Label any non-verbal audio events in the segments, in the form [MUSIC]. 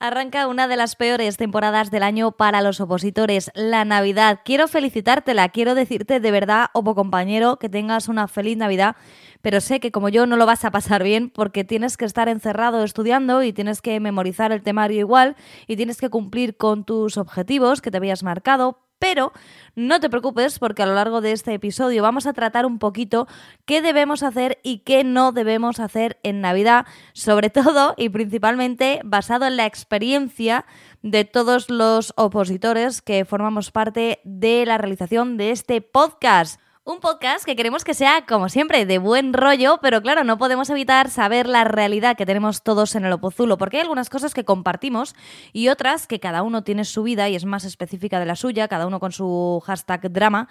Arranca una de las peores temporadas del año para los opositores, la Navidad. Quiero felicitártela, quiero decirte de verdad, Opo compañero, que tengas una feliz Navidad, pero sé que como yo no lo vas a pasar bien porque tienes que estar encerrado estudiando y tienes que memorizar el temario igual y tienes que cumplir con tus objetivos que te habías marcado, pero no te preocupes porque a lo largo de este episodio vamos a tratar un poquito qué debemos hacer y qué no debemos hacer en Navidad, sobre [LAUGHS] todo y principalmente basado en la experiencia de todos los opositores que formamos parte de la realización de este podcast. Un podcast que queremos que sea, como siempre, de buen rollo, pero claro, no podemos evitar saber la realidad que tenemos todos en el Opozulo, porque hay algunas cosas que compartimos y otras que cada uno tiene su vida y es más específica de la suya, cada uno con su hashtag drama,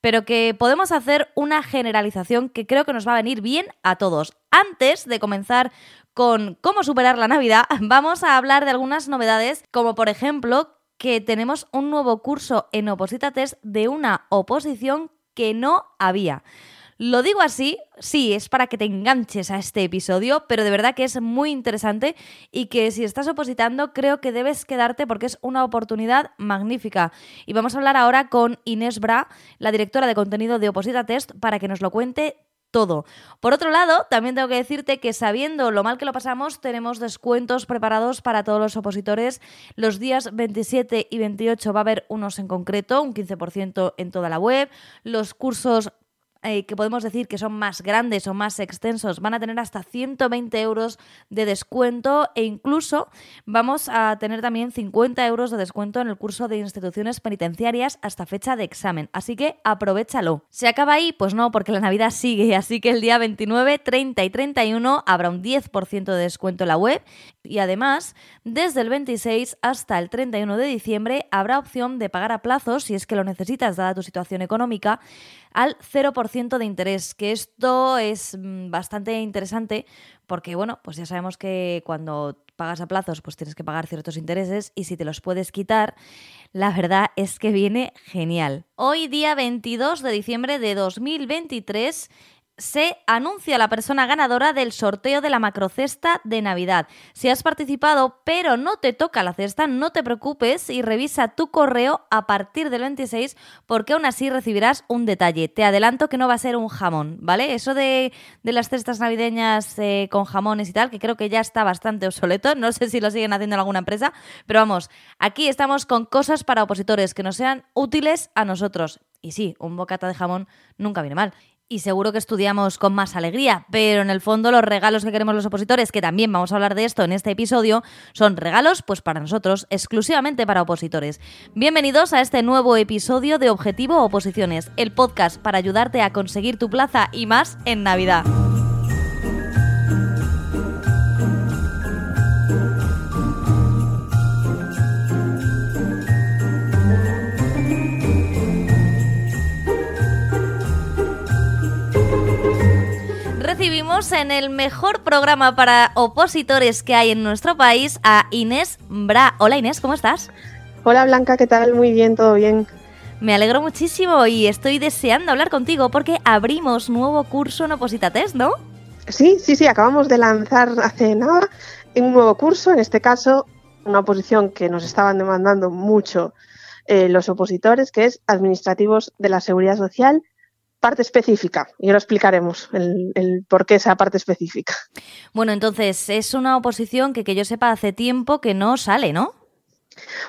pero que podemos hacer una generalización que creo que nos va a venir bien a todos. Antes de comenzar con cómo superar la Navidad, [LAUGHS] vamos a hablar de algunas novedades, como por ejemplo que tenemos un nuevo curso en Oposita Test de una oposición que no había. Lo digo así, sí, es para que te enganches a este episodio, pero de verdad que es muy interesante y que si estás opositando creo que debes quedarte porque es una oportunidad magnífica. Y vamos a hablar ahora con Inés Bra, la directora de contenido de Oposita Test, para que nos lo cuente todo. Por otro lado, también tengo que decirte que sabiendo lo mal que lo pasamos, tenemos descuentos preparados para todos los opositores. Los días 27 y 28 va a haber unos en concreto, un 15% en toda la web. Los cursos eh, que podemos decir que son más grandes o más extensos van a tener hasta 120 euros de descuento e incluso vamos a tener también 50 euros de descuento en el curso de instituciones penitenciarias hasta fecha de examen. Así que aprovechalo. ¿Se acaba ahí? Pues no, porque la Navidad sigue. Así que el día 29, 30 y 31 habrá un 10% de descuento en la web y además desde el 26 hasta el 31 de diciembre habrá opción de pagar a plazos si es que lo necesitas dada tu situación económica al 0% de interés, que esto es mm, bastante interesante porque, bueno, pues ya sabemos que cuando pagas a plazos, pues tienes que pagar ciertos intereses y si te los puedes quitar, la verdad es que viene genial. Hoy día 22 de diciembre de 2023 se anuncia la persona ganadora del sorteo de la macrocesta de Navidad. Si has participado pero no te toca la cesta, no te preocupes y revisa tu correo a partir del 26 porque aún así recibirás un detalle. Te adelanto que no va a ser un jamón, ¿vale? Eso de, las cestas navideñas eh, con jamones y tal, que creo que ya está bastante obsoleto, [LAUGHS] no sé si lo siguen haciendo en alguna empresa, pero vamos, aquí estamos con cosas para opositores que nos sean útiles a nosotros. Y sí, un bocata de jamón nunca viene mal y seguro que estudiamos con más alegría, pero en el fondo los regalos que queremos los opositores, que también vamos a hablar de esto en este episodio, son regalos pues para nosotros, exclusivamente para opositores. Bienvenidos a este nuevo episodio de Objetivo Oposiciones, el podcast para ayudarte a conseguir tu plaza y más en Navidad. Recibimos en el mejor programa para opositores que hay en nuestro país a Inés Bra. Hola Inés, ¿cómo estás? Hola Blanca, ¿qué tal? Muy bien, todo bien. Me alegro muchísimo y estoy deseando hablar contigo porque abrimos nuevo curso en Oposita Test, ¿no? Sí, sí, sí, acabamos de lanzar hace nada un nuevo curso, en este caso una oposición que nos estaban demandando mucho eh, los opositores, que es Administrativos de la Seguridad Social parte específica y ahora explicaremos el, por qué esa parte específica. Bueno, entonces es una oposición que, que yo sepa hace tiempo que no sale, ¿no?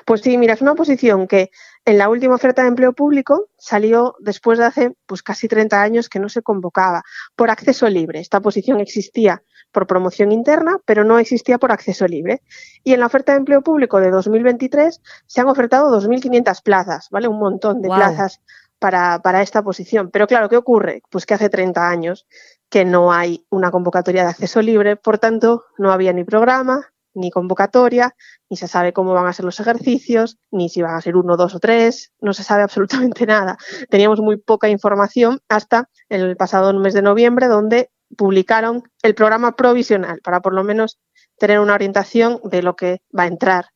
Pues sí, mira, es una oposición que en la última oferta de empleo público salió después de hace pues casi 30 años que no se convocaba por acceso libre. Esta posición existía por promoción interna, pero no existía por acceso libre. Y en la oferta de empleo público de 2023 se han ofertado 2.500 plazas, ¿vale? Un montón de plazas para, esta posición. Pero claro, ¿qué ocurre? Pues que hace 30 años que no hay una convocatoria de acceso libre, por tanto, no había ni programa, ni convocatoria, ni se sabe cómo van a ser los ejercicios, ni si van a ser uno, dos o tres, no se sabe [LAUGHS] absolutamente nada. Teníamos muy poca información hasta el pasado mes de noviembre, donde publicaron el programa provisional para por lo menos tener una orientación de lo que va a entrar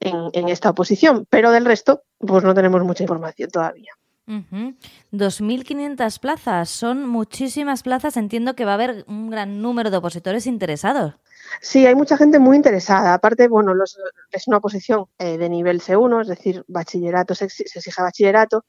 en, en esta oposición, pero del resto, pues no tenemos mucha información todavía. 2.500 plazas, son muchísimas plazas. Entiendo que va a haber un gran número de opositores interesados. Sí, hay mucha gente muy interesada. Aparte, bueno, es una oposición eh, de nivel C1, es decir, bachillerato, se, exige bachillerato.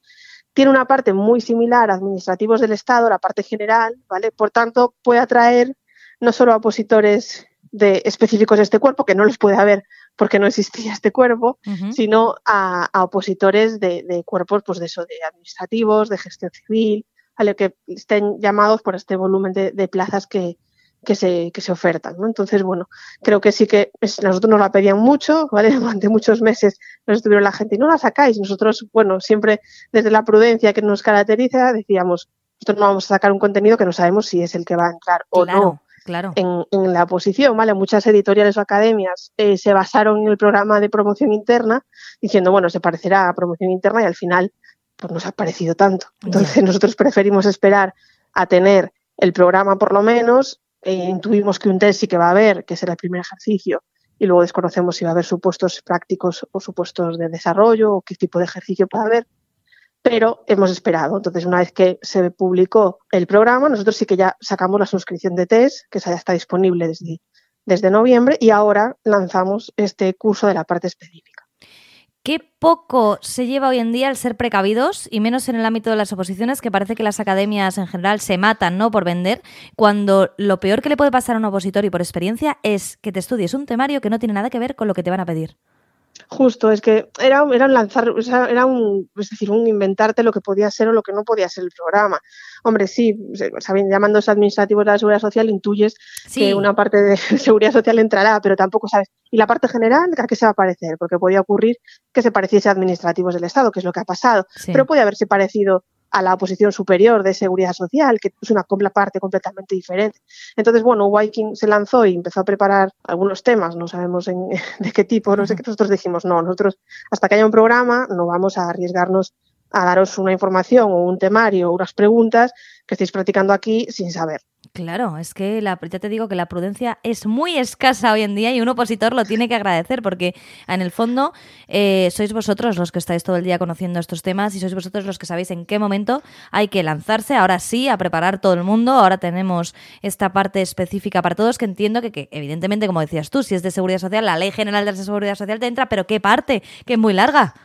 Tiene una parte muy similar a administrativos del Estado, la parte general, ¿vale? Por tanto, puede atraer no solo a opositores de específicos de este cuerpo, que no los puede haber porque no existía este cuerpo, sino a, opositores de, cuerpos pues de eso, de administrativos, de gestión civil, a que estén llamados por este volumen de, plazas que, que, se, que se ofertan. ¿no? Entonces, bueno, creo que sí que nosotros nos la pedían mucho, ¿vale? [LAUGHS] Durante muchos meses nos estuvieron la gente y no la sacáis. Nosotros, bueno, siempre desde la prudencia que nos caracteriza, decíamos, nosotros no vamos a sacar un contenido que no sabemos si es el que va a entrar o no claro. en, la posición, ¿vale? Muchas editoriales o academias eh, se basaron en el programa de promoción interna diciendo, bueno, se parecerá a promoción interna y al final pues nos ha parecido tanto. Entonces nosotros preferimos esperar a tener el programa por lo menos, e intuimos que un test sí que va a haber, que será el primer ejercicio, y luego desconocemos si va a haber supuestos prácticos o supuestos de desarrollo o qué tipo de ejercicio puede haber pero hemos esperado. Entonces, una vez que se publicó el programa, nosotros sí que ya sacamos la suscripción de test, que ya está disponible desde, desde noviembre, y ahora lanzamos este curso de la parte específica. Qué poco se lleva hoy en día el ser precavidos, y menos en el ámbito de las oposiciones, que parece que las academias en general se matan ¿no? por vender, cuando lo peor que le puede pasar a un opositor y por experiencia es que te estudies un temario que no tiene nada que ver con lo que te van a pedir. Justo, es que era, era un lanzar, era un, es decir, un inventarte lo que podía ser o lo que no podía ser el programa. Hombre, sí, saben, llamándose administrativos de la seguridad social, intuyes que una parte de [LAUGHS] seguridad social entrará, pero tampoco sabes. ¿Y la parte general a qué se va a parecer? Porque podía ocurrir que se pareciese a administrativos del Estado, que es lo que ha pasado, pero puede haberse parecido a la posición superior de seguridad social, que es una parte completamente diferente. Entonces, bueno, Viking se lanzó y empezó a preparar algunos temas, no sabemos [LAUGHS] de qué tipo, no sé qué, nosotros dijimos, no, nosotros hasta que haya un programa no vamos a arriesgarnos a daros una información o un temario o unas preguntas que estéis practicando aquí sin saber. Claro, es que la, ya te digo que la prudencia es muy escasa hoy en día y un opositor lo tiene que agradecer porque en el fondo eh, sois vosotros los que estáis todo el día conociendo estos temas y sois vosotros los que sabéis en qué momento hay que lanzarse. Ahora sí, a preparar todo el mundo. Ahora tenemos esta parte específica para todos que entiendo que, que evidentemente, como decías tú, si es de seguridad social, la ley general de la seguridad social te entra, pero ¿qué parte? Que es muy larga.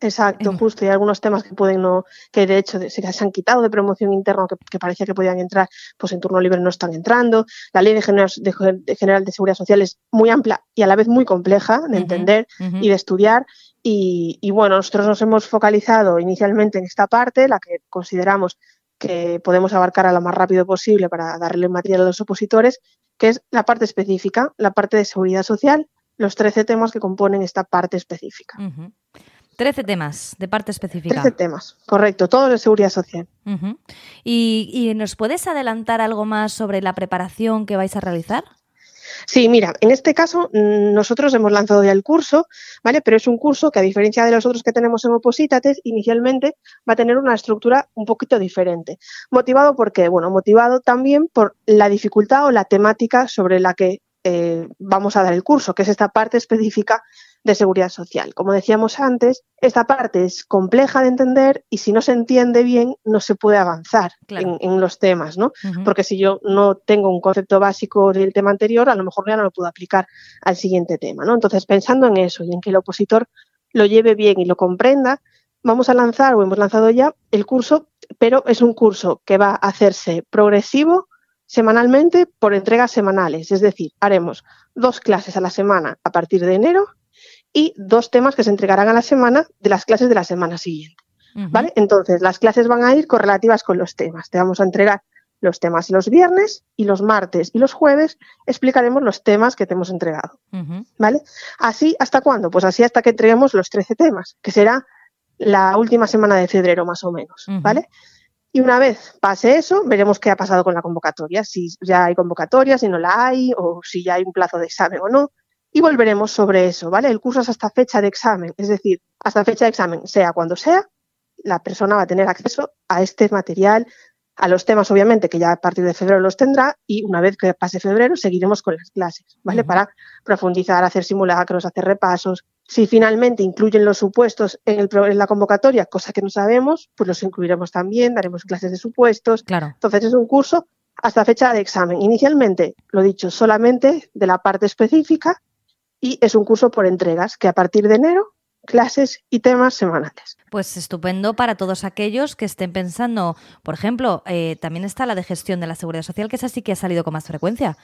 Exacto, justo. Y algunos temas que pueden no, que de hecho se, han quitado de promoción interna, que, que, parecía que podían entrar, pues en turno libre no están entrando. La ley de general de, general de seguridad social es muy amplia y a la vez muy compleja de entender y de estudiar. Y, y, bueno, nosotros nos hemos focalizado inicialmente en esta parte, la que consideramos que podemos abarcar a lo más rápido posible para darle material a los opositores, que es la parte específica, la parte de seguridad social, los 13 temas que componen esta parte específica. 13 temas de parte específica. 13 temas, correcto, todos de seguridad social. ¿Y, nos puedes adelantar algo más sobre la preparación que vais a realizar? Sí, mira, en este caso mm, nosotros hemos lanzado ya el curso, ¿vale? Pero es un curso que a diferencia de los otros que tenemos en Opositates, inicialmente va a tener una estructura un poquito diferente. ¿Motivado por qué? Bueno, motivado también por la dificultad o la temática sobre la que eh, vamos a dar el curso, que es esta parte específica de seguridad social. Como decíamos antes, esta parte es compleja de entender y si no se entiende bien no se puede avanzar en, los temas, ¿no? Porque si yo no tengo un concepto básico del tema anterior, a lo mejor ya no lo puedo aplicar al siguiente tema, ¿no? Entonces, pensando en eso y en que el opositor lo lleve bien y lo comprenda, vamos a lanzar o hemos lanzado ya el curso, pero es un curso que va a hacerse progresivo semanalmente por entregas semanales, es decir, haremos dos clases a la semana a partir de enero y dos temas que se entregarán a la semana de las clases de la semana siguiente. ¿Vale? Entonces, las clases van a ir correlativas con los temas. Te vamos a entregar los temas los viernes y los martes y los jueves explicaremos los temas que te hemos entregado. ¿Vale? Así, ¿hasta cuándo? Pues así hasta que entreguemos los 13 temas, que será la última semana de febrero más o menos. ¿Vale? Y una vez pase eso, veremos qué ha pasado con la convocatoria, si ya hay convocatoria, si no la hay, o si ya hay un plazo de examen o no. Y volveremos sobre eso, ¿vale? El curso es hasta fecha de examen, es decir, hasta fecha de examen, sea cuando sea, la persona va a tener acceso a este material, a los temas, obviamente, que ya a partir de febrero los tendrá, y una vez que pase febrero, seguiremos con las clases, ¿vale? Para profundizar, hacer simulacros, hacer repasos, Si finalmente incluyen los supuestos en, el, en, la convocatoria, cosa que no sabemos, pues los incluiremos también, daremos clases de supuestos. Claro. Entonces es un curso hasta fecha de examen. Inicialmente, lo dicho, solamente de la parte específica y es un curso por entregas que a partir de enero clases y temas semanales. Pues estupendo para todos aquellos que estén pensando, por ejemplo, eh, también está la de gestión de la seguridad social, que esa sí que ha salido con más frecuencia.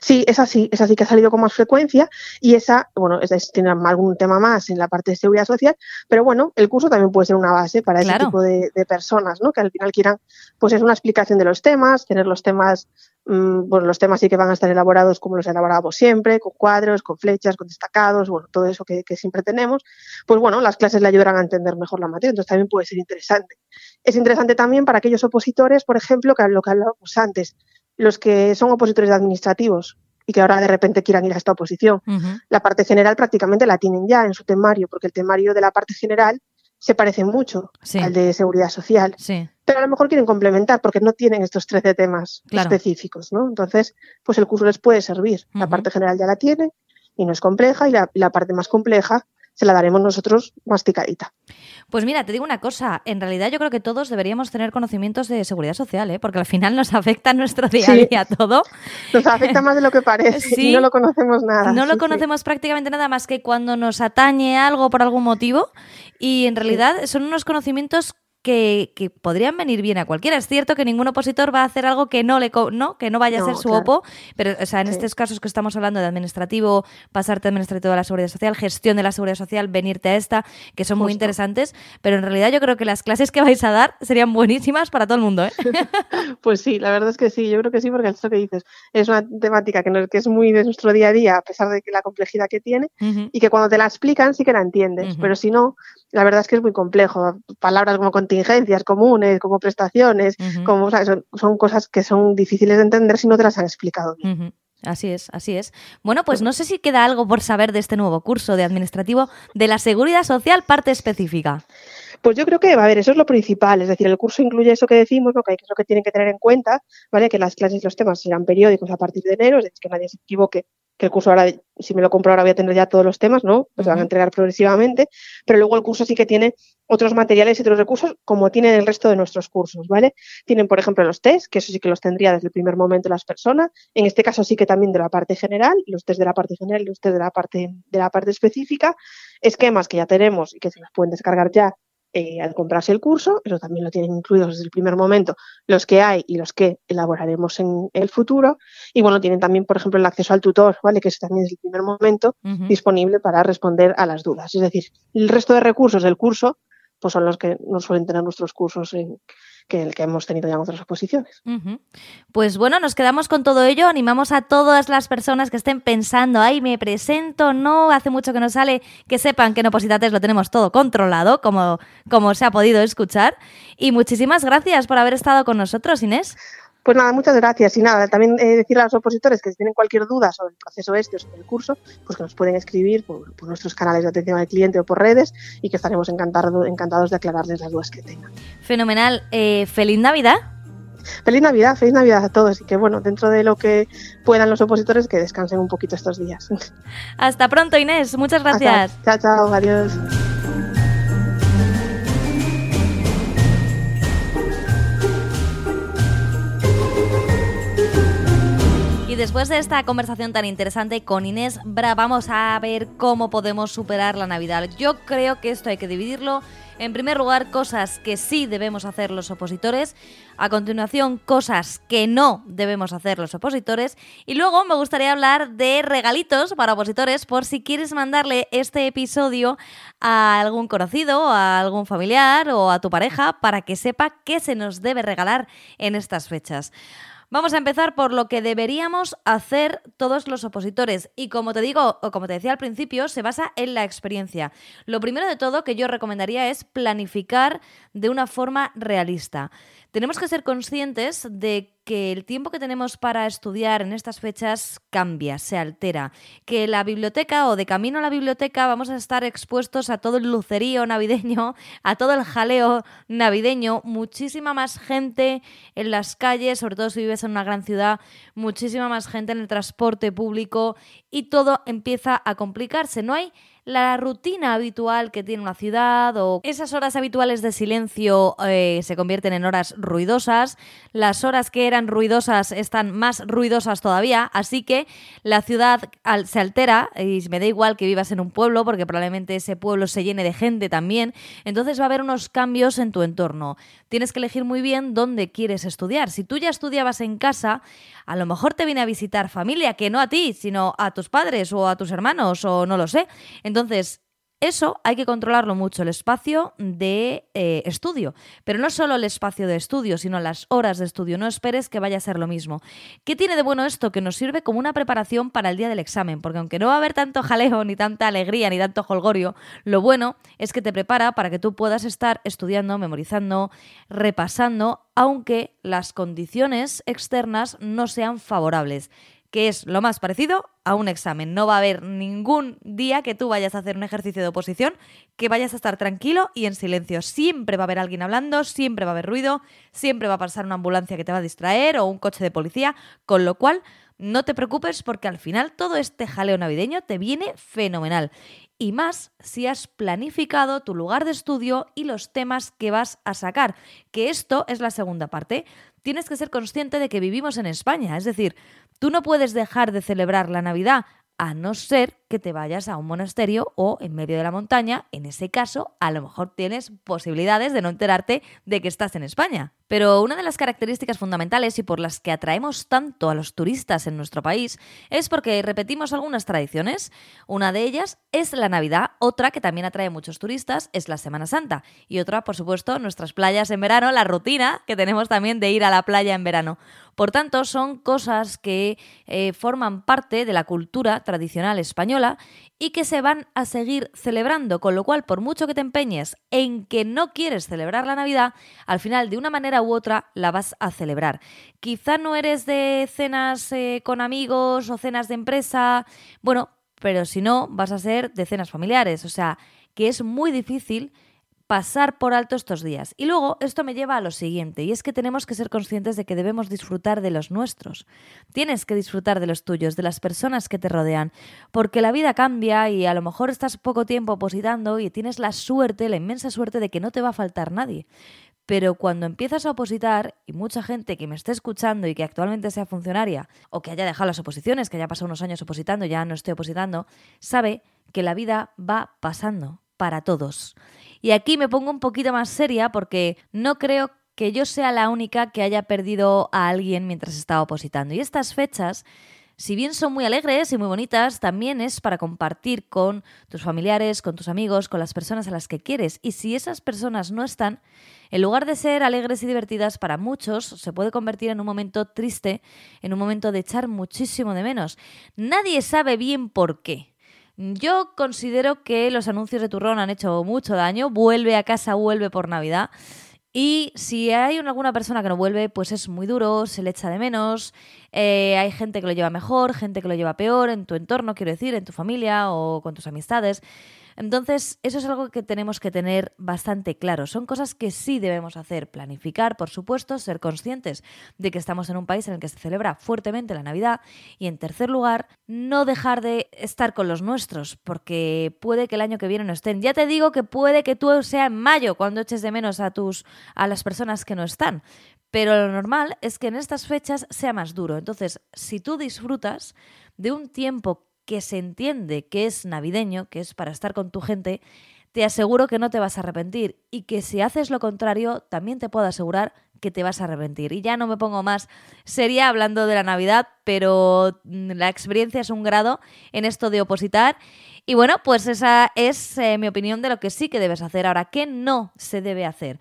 Sí, esa sí, esa sí que ha salido con más frecuencia y esa, bueno, esa tiene algún tema más en la parte de seguridad social, pero bueno, el curso también puede ser una base para ese tipo de, personas, ¿no? Que al final quieran, pues es una explicación de los temas, tener los temas, mmm, bueno, los temas sí que van a estar elaborados como los elaboramos siempre, con cuadros, con flechas, con destacados, bueno, todo eso que, que siempre tenemos, pues bueno, las clases le ayudarán a entender mejor la materia, entonces también puede ser interesante. Es interesante también para aquellos opositores, por ejemplo, que lo que hablábamos antes, los que son opositores administrativos y que ahora de repente quieran ir a esta oposición. La parte general prácticamente la tienen ya en su temario, porque el temario de la parte general se parece mucho al de seguridad social. Pero a lo mejor quieren complementar porque no tienen estos 13 temas específicos, ¿no? Entonces, pues el curso les puede servir. La parte general ya la tienen y no es compleja y la parte más compleja se la daremos nosotros masticadita. Pues mira, te digo una cosa, en realidad yo creo que todos deberíamos tener conocimientos de seguridad social, ¿eh? porque al final nos afecta nuestro día a día todo. Nos afecta más de lo que parece y no lo conocemos nada. No lo conocemos prácticamente nada más que cuando nos atañe algo por algún motivo y en realidad son unos conocimientos que, podrían venir bien a cualquiera. Es cierto que ningún opositor va a hacer algo que no le no, que no vaya a ser su OPO, pero o sea, en estos casos que estamos hablando de administrativo, pasarte administrativo a la seguridad social, gestión de la seguridad social, venirte a esta, que son muy interesantes, pero en realidad yo creo que las clases que vais a dar serían buenísimas para todo el mundo. ¿eh? [LAUGHS] pues sí, la verdad es que sí, yo creo que sí, porque esto que dices es una temática que, que es muy de nuestro día a día, a pesar de que la complejidad que tiene, y que cuando te la explican sí que la entiendes, pero si no, la verdad es que es muy complejo. Palabras como contingencias comunes, como prestaciones, como, son, cosas que son difíciles de entender si no te las han explicado Así es, así es. Bueno, pues no sé si queda algo por saber de este nuevo curso de administrativo de la seguridad social, parte específica. Pues yo creo que, a ver, eso es lo principal, es decir, el curso incluye eso que decimos, lo que, es lo que tienen que tener en cuenta, ¿vale? Que las clases y los temas serán periódicos a partir de enero, es decir, que nadie se equivoque que el curso ahora, si me lo compro ahora voy a tener ya todos los temas, ¿no? Pues van a entregar progresivamente, pero luego el curso sí que tiene otros materiales y otros recursos como tienen el resto de nuestros cursos, ¿vale? Tienen, por ejemplo, los test, que eso sí que los tendría desde el primer momento las personas, en este caso sí que también de la parte general, los test de la parte general y los test de la parte, de la parte específica, esquemas que ya tenemos y que se los pueden descargar ya eh, al comprarse el curso, eso también lo tienen incluidos desde el primer momento, los que hay y los que elaboraremos en el futuro. Y bueno, tienen también, por ejemplo, el acceso al tutor, ¿vale? Que es también desde el primer momento disponible para responder a las dudas. Es decir, el resto de recursos del curso, pues son los que nos suelen tener nuestros cursos en, que el que hemos tenido ya en otras exposiciones. Pues bueno, nos quedamos con todo ello. Animamos a todas las personas que estén pensando, ay, me presento, no, hace mucho que no sale, que sepan que en Opositates lo tenemos todo controlado, como, como se ha podido escuchar. Y muchísimas gracias por haber estado con nosotros, Inés. Pues nada, muchas gracias. Y nada, también eh, decirle a los opositores que si tienen cualquier duda sobre el proceso este o sobre el curso, pues que nos pueden escribir por, nuestros canales de atención al cliente o por redes y que estaremos encantado, encantados de aclararles las dudas que tengan. Fenomenal. Eh, feliz Navidad. Feliz Navidad, feliz Navidad a todos y que bueno, dentro de lo que puedan los opositores, que descansen un poquito estos días. Hasta pronto, Inés. Muchas gracias. Chao, chao, adiós. Después de esta conversación tan interesante con Inés Bra, vamos a ver cómo podemos superar la Navidad. Yo creo que esto hay que dividirlo. En primer lugar, cosas que sí debemos hacer los opositores. A continuación, cosas que no debemos hacer los opositores. Y luego me gustaría hablar de regalitos para opositores por si quieres mandarle este episodio a algún conocido, a algún familiar o a tu pareja para que sepa qué se nos debe regalar en estas fechas. Vamos a empezar por lo que deberíamos hacer todos los opositores. Y como te digo, o como te decía al principio, se basa en la experiencia. Lo primero de todo que yo recomendaría es planificar de una forma realista. Tenemos que ser conscientes de que el tiempo que tenemos para estudiar en estas fechas cambia, se altera, que la biblioteca o de camino a la biblioteca vamos a estar expuestos a todo el lucerío navideño, a todo el jaleo navideño, muchísima más gente en las calles, sobre todo si vives en una gran ciudad, muchísima más gente en el transporte público y todo empieza a complicarse. No hay la rutina habitual que tiene una ciudad o esas horas habituales de silencio eh, se convierten en horas ruidosas, las horas que eran ruidosas están más ruidosas todavía, así que la ciudad se altera y me da igual que vivas en un pueblo porque probablemente ese pueblo se llene de gente también, entonces va a haber unos cambios en tu entorno. Tienes que elegir muy bien dónde quieres estudiar. Si tú ya estudiabas en casa, a lo mejor te viene a visitar familia, que no a ti, sino a tus padres o a tus hermanos o no lo sé. Eso hay que controlarlo mucho, el espacio de eh, estudio. Pero no solo el espacio de estudio, sino las horas de estudio. No esperes que vaya a ser lo mismo. ¿Qué tiene de bueno esto? Que nos sirve como una preparación para el día del examen. Porque aunque no va a haber tanto jaleo, ni tanta alegría, ni tanto holgorio, lo bueno es que te prepara para que tú puedas estar estudiando, memorizando, repasando, aunque las condiciones externas no sean favorables que es lo más parecido a un examen. No va a haber ningún día que tú vayas a hacer un ejercicio de oposición que vayas a estar tranquilo y en silencio. Siempre va a haber alguien hablando, siempre va a haber ruido, siempre va a pasar una ambulancia que te va a distraer o un coche de policía, con lo cual no te preocupes porque al final todo este jaleo navideño te viene fenomenal. Y más si has planificado tu lugar de estudio y los temas que vas a sacar, que esto es la segunda parte. Tienes que ser consciente de que vivimos en España, es decir, Tú no puedes dejar de celebrar la Navidad a no ser que te vayas a un monasterio o en medio de la montaña. En ese caso, a lo mejor tienes posibilidades de no enterarte de que estás en España. Pero una de las características fundamentales y por las que atraemos tanto a los turistas en nuestro país es porque repetimos algunas tradiciones. Una de ellas es la Navidad, otra que también atrae muchos turistas es la Semana Santa y otra, por supuesto, nuestras playas en verano, la rutina que tenemos también de ir a la playa en verano. Por tanto, son cosas que eh, forman parte de la cultura tradicional española y que se van a seguir celebrando, con lo cual por mucho que te empeñes en que no quieres celebrar la Navidad, al final de una manera u otra la vas a celebrar. Quizá no eres de cenas eh, con amigos o cenas de empresa, bueno, pero si no, vas a ser de cenas familiares, o sea, que es muy difícil pasar por alto estos días. Y luego esto me lleva a lo siguiente, y es que tenemos que ser conscientes de que debemos disfrutar de los nuestros. Tienes que disfrutar de los tuyos, de las personas que te rodean, porque la vida cambia y a lo mejor estás poco tiempo opositando y tienes la suerte, la inmensa suerte de que no te va a faltar nadie. Pero cuando empiezas a opositar, y mucha gente que me esté escuchando y que actualmente sea funcionaria, o que haya dejado las oposiciones, que haya pasado unos años opositando, ya no estoy opositando, sabe que la vida va pasando para todos. Y aquí me pongo un poquito más seria porque no creo que yo sea la única que haya perdido a alguien mientras estaba opositando. Y estas fechas, si bien son muy alegres y muy bonitas, también es para compartir con tus familiares, con tus amigos, con las personas a las que quieres. Y si esas personas no están, en lugar de ser alegres y divertidas, para muchos se puede convertir en un momento triste, en un momento de echar muchísimo de menos. Nadie sabe bien por qué. Yo considero que los anuncios de turrón han hecho mucho daño. Vuelve a casa, vuelve por Navidad. Y si hay alguna persona que no vuelve, pues es muy duro, se le echa de menos. Eh, hay gente que lo lleva mejor, gente que lo lleva peor en tu entorno, quiero decir, en tu familia o con tus amistades. Entonces, eso es algo que tenemos que tener bastante claro. Son cosas que sí debemos hacer. Planificar, por supuesto, ser conscientes de que estamos en un país en el que se celebra fuertemente la Navidad. Y en tercer lugar, no dejar de estar con los nuestros, porque puede que el año que viene no estén. Ya te digo que puede que tú sea en mayo cuando eches de menos a tus a las personas que no están. Pero lo normal es que en estas fechas sea más duro. Entonces, si tú disfrutas de un tiempo que se entiende que es navideño, que es para estar con tu gente, te aseguro que no te vas a arrepentir y que si haces lo contrario, también te puedo asegurar que te vas a arrepentir. Y ya no me pongo más seria hablando de la Navidad, pero mm, la experiencia es un grado en esto de opositar. Y bueno, pues esa es eh, mi opinión de lo que sí que debes hacer. Ahora, ¿qué no se debe hacer?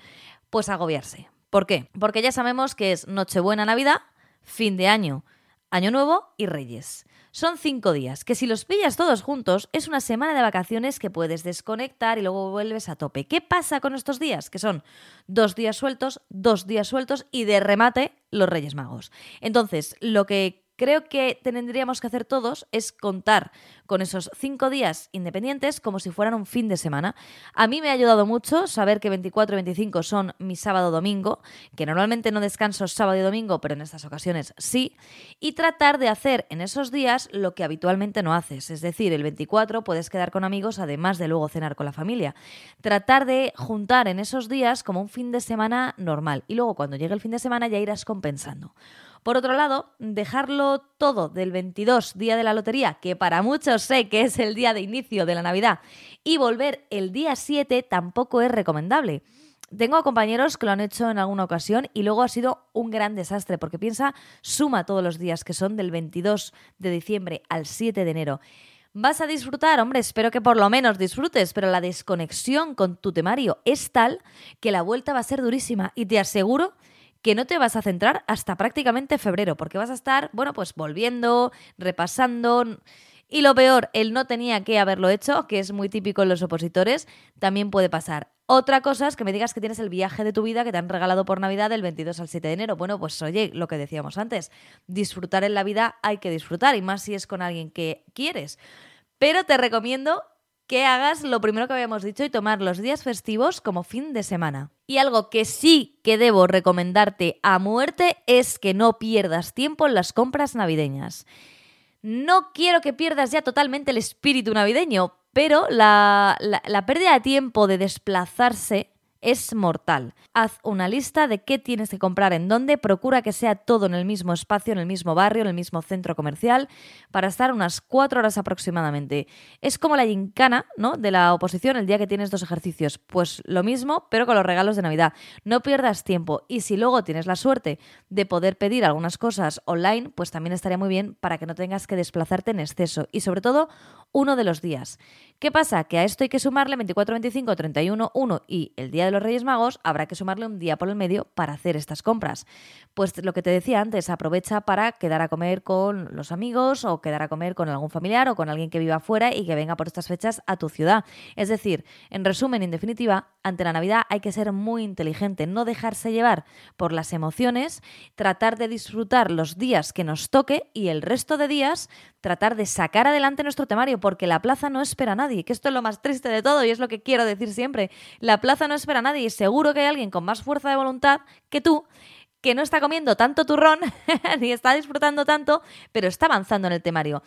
Pues agobiarse. ¿Por qué? Porque ya sabemos que es Nochebuena, Navidad, fin de año, Año Nuevo y Reyes. Son cinco días, que si los pillas todos juntos es una semana de vacaciones que puedes desconectar y luego vuelves a tope. ¿Qué pasa con estos días? Que son dos días sueltos, dos días sueltos y de remate los Reyes Magos. Entonces, lo que creo que tendríamos que hacer todos es contar con esos cinco días independientes como si fueran un fin de semana. A mí me ha ayudado mucho saber que 24 y 25 son mi sábado-domingo, que normalmente no descanso sábado y domingo, pero en estas ocasiones sí, y tratar de hacer en esos días lo que habitualmente no haces. Es decir, el 24 puedes quedar con amigos además de luego cenar con la familia. Tratar de juntar en esos días como un fin de semana normal y luego cuando llegue el fin de semana ya irás compensando. Por otro lado, dejarlo todo del 22, día de la lotería, que para muchos sé que es el día de inicio de la Navidad, y volver el día 7 tampoco es recomendable. Tengo compañeros que lo han hecho en alguna ocasión y luego ha sido un gran desastre porque piensa, suma todos los días que son del 22 de diciembre al 7 de enero. ¿Vas a disfrutar? Hombre, espero que por lo menos disfrutes, pero la desconexión con tu temario es tal que la vuelta va a ser durísima y te aseguro que no te vas a centrar hasta prácticamente febrero, porque vas a estar, bueno, pues volviendo, repasando. Y lo peor, él no tenía que haberlo hecho, que es muy típico en los opositores, también puede pasar. Otra cosa es que me digas que tienes el viaje de tu vida que te han regalado por Navidad del 22 al 7 de enero. Bueno, pues oye, lo que decíamos antes, disfrutar en la vida hay que disfrutar, y más si es con alguien que quieres. Pero te recomiendo que hagas lo primero que habíamos dicho y tomar los días festivos como fin de semana. Y algo que sí que debo recomendarte a muerte es que no pierdas tiempo en las compras navideñas. No quiero que pierdas ya totalmente el espíritu navideño, pero la, la pérdida de tiempo de desplazarse es mortal. Haz una lista de qué tienes que comprar en dónde, procura que sea todo en el mismo espacio, en el mismo barrio, en el mismo centro comercial, para estar unas cuatro horas aproximadamente. Es como la gincana, ¿no? De la oposición el día que tienes dos ejercicios. Pues lo mismo, pero con los regalos de Navidad. No pierdas tiempo y si luego tienes la suerte de poder pedir algunas cosas online, pues también estaría muy bien para que no tengas que desplazarte en exceso. Y sobre todo, uno de los días. ¿Qué pasa? Que a esto hay que sumarle 24, 25, 31, 1 y el día de los Reyes Magos habrá que sumarle un día por el medio para hacer estas compras. Pues lo que te decía antes, aprovecha para quedar a comer con los amigos o quedar a comer con algún familiar o con alguien que viva afuera y que venga por estas fechas a tu ciudad. Es decir, en resumen, en definitiva, ante la Navidad hay que ser muy inteligente, no dejarse llevar por las emociones, tratar de disfrutar los días que nos toque y el resto de días tratar de sacar adelante nuestro temario, porque la plaza no espera a nadie, que esto es lo más triste de todo y es lo que quiero decir siempre. La plaza no espera a nadie y seguro que hay alguien con más fuerza de voluntad que tú que no está comiendo tanto turrón [LAUGHS] ni está disfrutando tanto, pero está avanzando en el temario.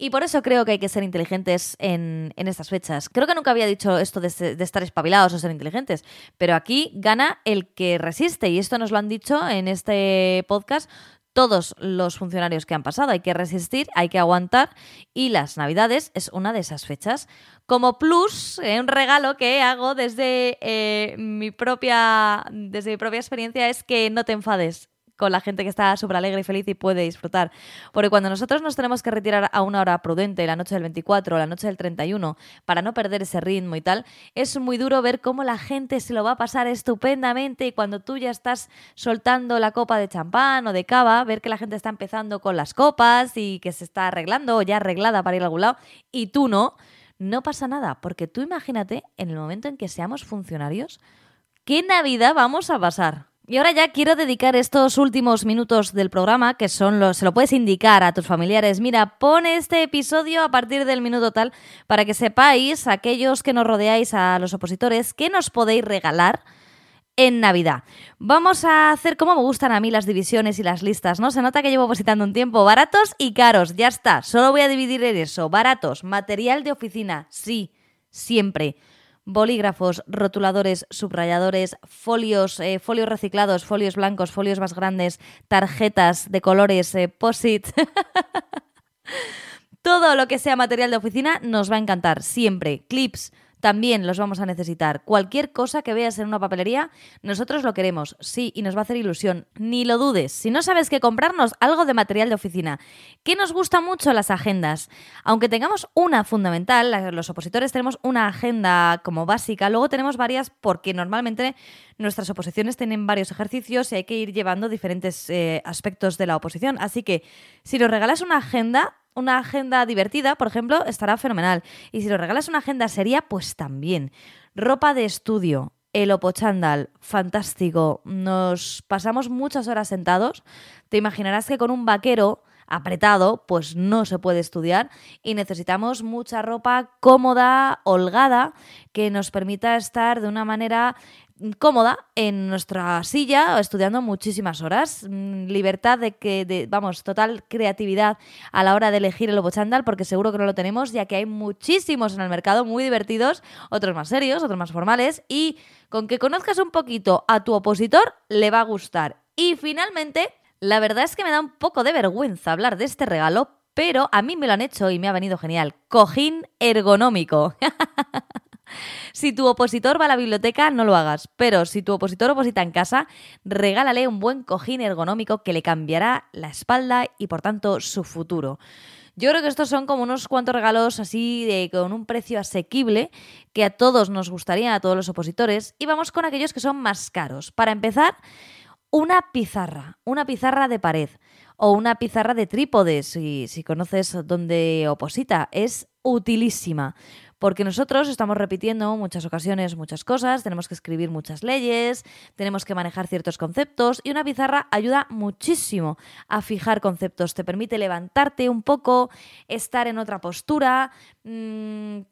Y por eso creo que hay que ser inteligentes en, estas fechas. Creo que nunca había dicho esto de, de, estar espabilados o ser inteligentes, pero aquí gana el que resiste. Y esto nos lo han dicho en este podcast todos los funcionarios que han pasado. Hay que resistir, hay que aguantar y las Navidades es una de esas fechas. Como plus, eh, un regalo que hago desde, eh, mi propia, desde mi propia experiencia es que no te enfades con la gente que está súper alegre y feliz y puede disfrutar. Porque cuando nosotros nos tenemos que retirar a una hora prudente, la noche del 24 o la noche del 31, para no perder ese ritmo y tal, es muy duro ver cómo la gente se lo va a pasar estupendamente y cuando tú ya estás soltando la copa de champán o de cava, ver que la gente está empezando con las copas y que se está arreglando o ya arreglada para ir a algún lado y tú no, no pasa nada, porque tú imagínate en el momento en que seamos funcionarios, ¿qué Navidad vamos a pasar? Y ahora ya quiero dedicar estos últimos minutos del programa, que son los, se lo puedes indicar a tus familiares. Mira, pon este episodio a partir del minuto tal para que sepáis, aquellos que nos rodeáis a los opositores, qué nos podéis regalar en Navidad. Vamos a hacer como me gustan a mí las divisiones y las listas, ¿no? Se nota que llevo opositando un tiempo. Baratos y caros, ya está. Solo voy a dividir en eso. Baratos, material de oficina, sí, siempre bolígrafos, rotuladores, subrayadores, folios, eh, folios reciclados, folios blancos, folios más grandes, tarjetas de colores, eh, posit. [LAUGHS] Todo lo que sea material de oficina nos va a encantar, siempre. Clips, también los vamos a necesitar. Cualquier cosa que veas en una papelería, nosotros lo queremos, sí, y nos va a hacer ilusión. Ni lo dudes. Si no sabes qué comprarnos, algo de material de oficina. ¿Qué nos gusta mucho las agendas? Aunque tengamos una fundamental, los opositores tenemos una agenda como básica, luego tenemos varias porque normalmente nuestras oposiciones tienen varios ejercicios y hay que ir llevando diferentes eh, aspectos de la oposición. Así que si nos regalas una agenda, una agenda divertida, por ejemplo, estará fenomenal. Y si lo regalas una agenda seria, pues también. Ropa de estudio, el opochandal, fantástico. Nos pasamos muchas horas sentados. Te imaginarás que con un vaquero apretado, pues no se puede estudiar y necesitamos mucha ropa cómoda, holgada, que nos permita estar de una manera cómoda en nuestra silla estudiando muchísimas horas. Mm, libertad de que, de, vamos, total creatividad a la hora de elegir el lobo chándal, porque seguro que no lo tenemos, ya que hay muchísimos en el mercado, muy divertidos, otros más serios, otros más formales, y con que conozcas un poquito a tu opositor, le va a gustar. Y finalmente, la verdad es que me da un poco de vergüenza hablar de este regalo, pero a mí me lo han hecho y me ha venido genial. Cojín ergonómico. [LAUGHS] Si tu opositor va a la biblioteca, no lo hagas. Pero si tu opositor oposita en casa, regálale un buen cojín ergonómico que le cambiará la espalda y por tanto su futuro. Yo creo que estos son como unos cuantos regalos así de, con un precio asequible que a todos nos gustaría, a todos los opositores. Y vamos con aquellos que son más caros. Para empezar, una pizarra, una pizarra de pared o una pizarra de trípode, si, si conoces dónde oposita. Es utilísima porque nosotros estamos repitiendo muchas ocasiones muchas cosas, tenemos que escribir muchas leyes, tenemos que manejar ciertos conceptos y una pizarra ayuda muchísimo a fijar conceptos, te permite levantarte un poco, estar en otra postura,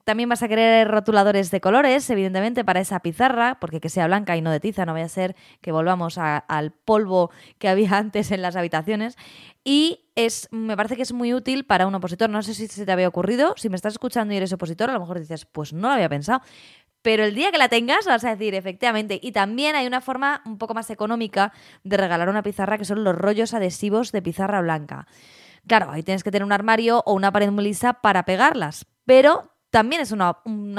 también vas a querer rotuladores de colores, evidentemente, para esa pizarra, porque que sea blanca y no de tiza, no vaya a ser que volvamos al polvo que había [LAUGHS] antes en las habitaciones. Y es, me parece que es muy útil para un opositor. No sé si se te había ocurrido. Si me estás escuchando y eres opositor, a lo mejor dices, pues no lo había pensado. Pero el día que la tengas vas a decir, efectivamente. Y también hay una forma un poco más económica de regalar una pizarra que son los rollos adhesivos de pizarra blanca. Claro, ahí tienes que tener un armario o una pared muy lisa para pegarlas. Pero también es una,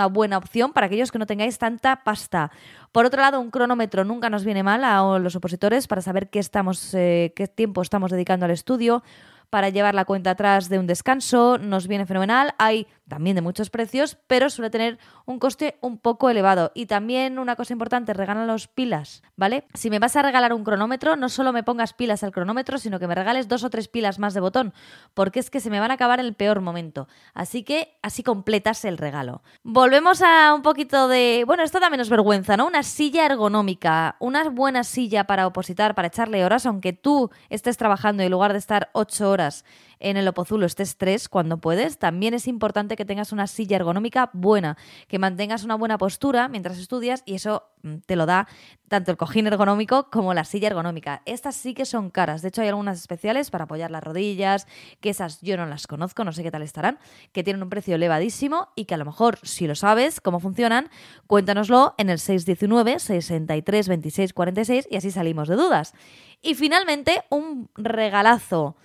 buena opción para aquellos que no tengáis tanta pasta. Por otro lado, un cronómetro nunca nos viene mal a los opositores para saber qué, estamos, eh, qué tiempo estamos dedicando al estudio para llevar la cuenta atrás de un descanso, nos viene fenomenal. Hay también de muchos precios, pero suele tener un coste un poco elevado. Y también una cosa importante, los pilas, ¿vale? Si me vas a regalar un cronómetro, no solo me pongas pilas al cronómetro, sino que me regales dos o tres pilas más de botón, porque es que se me van a acabar en el peor momento. Así que así completas el regalo. Volvemos a un poquito de, bueno, esto da menos vergüenza, ¿no? Una silla ergonómica, una buena silla para opositar, para echarle horas, aunque tú estés trabajando y en lugar de estar ocho horas en el opozulo estés tres cuando puedes, también es importante que tengas una silla ergonómica buena, que mantengas una buena postura mientras estudias y eso mm, te lo da tanto el cojín ergonómico como la silla ergonómica. Estas sí que son caras, de hecho hay algunas especiales para apoyar las rodillas, que esas yo no las conozco, no sé qué tal estarán, que tienen un precio elevadísimo y que a lo mejor si lo sabes cómo funcionan, cuéntanoslo en el 619 63 26 46 y así salimos de dudas. Y finalmente un regalazo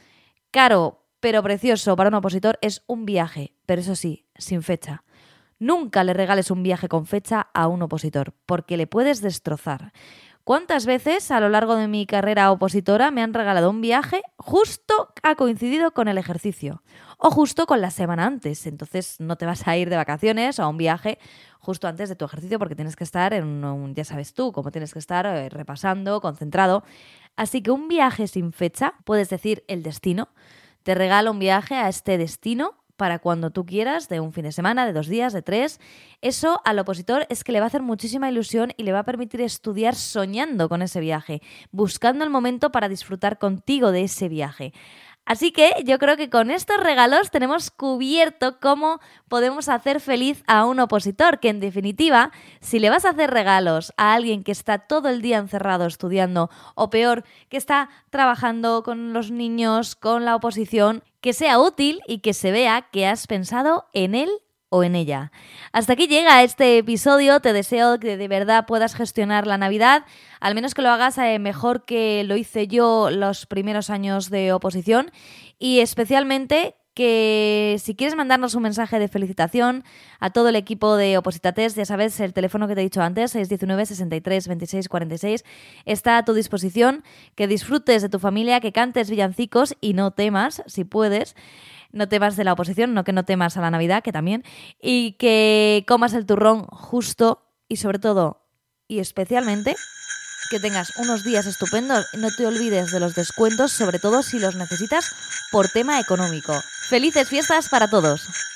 caro pero precioso para un opositor es un viaje, pero eso sí, sin fecha. Nunca le regales un viaje con fecha a un opositor, porque le puedes destrozar. ¿Cuántas veces a lo largo de mi carrera opositora me han regalado un viaje justo ha coincidido con el ejercicio o justo con la semana antes? Entonces no te vas a ir de vacaciones o a un viaje justo antes de tu ejercicio porque tienes que estar en un, ya sabes tú, como tienes que estar eh, repasando, concentrado. Así que un viaje sin fecha, puedes decir el destino, te regala un viaje a este destino para cuando tú quieras, de un fin de semana, de dos días, de tres. Eso al opositor es que le va a hacer muchísima ilusión y le va a permitir estudiar soñando con ese viaje, buscando el momento para disfrutar contigo de ese viaje. Así que yo creo que con estos regalos tenemos cubierto cómo podemos hacer feliz a un opositor, que en definitiva, si le vas a hacer regalos a alguien que está todo el día encerrado estudiando, o peor, que está trabajando con los niños, con la oposición, que sea útil y que se vea que has pensado en él o en ella. Hasta aquí llega este episodio. Te deseo que de verdad puedas gestionar la Navidad, al menos que lo hagas eh, mejor que lo hice yo los primeros años de oposición y especialmente que si quieres mandarnos un mensaje de felicitación a todo el equipo de Opositates, ya sabes, el teléfono que te he dicho antes, 619 63 26 46, está a tu disposición. Que disfrutes de tu familia, que cantes villancicos y no temas, si puedes no temas de la oposición, no que no temas a la Navidad, que también, y que comas el turrón justo y sobre todo y especialmente que tengas unos días estupendos no te olvides de los descuentos, sobre todo si los necesitas por tema económico. Felices fiestas para todos.